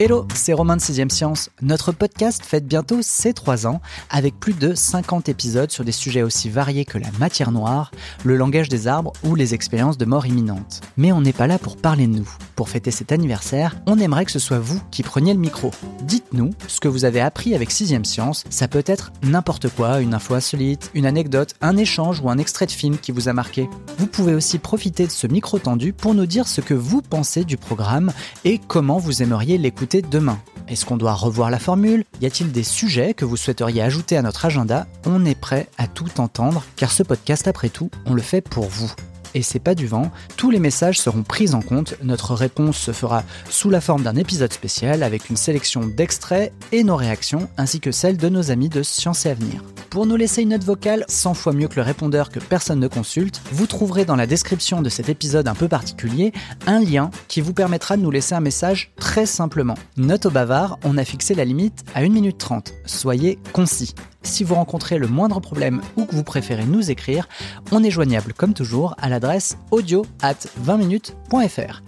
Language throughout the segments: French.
Hello, c'est Romain de 6ème Science. Notre podcast fête bientôt ses 3 ans, avec plus de 50 épisodes sur des sujets aussi variés que la matière noire, le langage des arbres ou les expériences de mort imminente. Mais on n'est pas là pour parler de nous. Pour fêter cet anniversaire, on aimerait que ce soit vous qui preniez le micro. Dites-nous ce que vous avez appris avec 6ème Science. Ça peut être n'importe quoi, une info insolite, une anecdote, un échange ou un extrait de film qui vous a marqué. Vous pouvez aussi profiter de ce micro tendu pour nous dire ce que vous pensez du programme et comment vous aimeriez l'écouter demain. Est-ce qu'on doit revoir la formule? Y a-t-il des sujets que vous souhaiteriez ajouter à notre agenda? On est prêt à tout entendre, car ce podcast, après tout, on le fait pour vous. Et c'est pas du vent, tous les messages seront pris en compte. Notre réponse se fera sous la forme d'un épisode spécial avec une sélection d'extraits et nos réactions, ainsi que celles de nos amis de Science et Avenir. Pour nous laisser une note vocale 100 fois mieux que le répondeur que personne ne consulte, vous trouverez dans la description de cet épisode un peu particulier un lien qui vous permettra de nous laisser un message très simplement. Note au bavard, on a fixé la limite à 1 minute 30. Soyez concis. Si vous rencontrez le moindre problème ou que vous préférez nous écrire, on est joignable comme toujours à l'adresse audio at 20minutes.fr.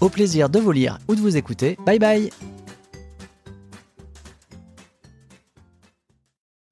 Au plaisir de vous lire ou de vous écouter. Bye bye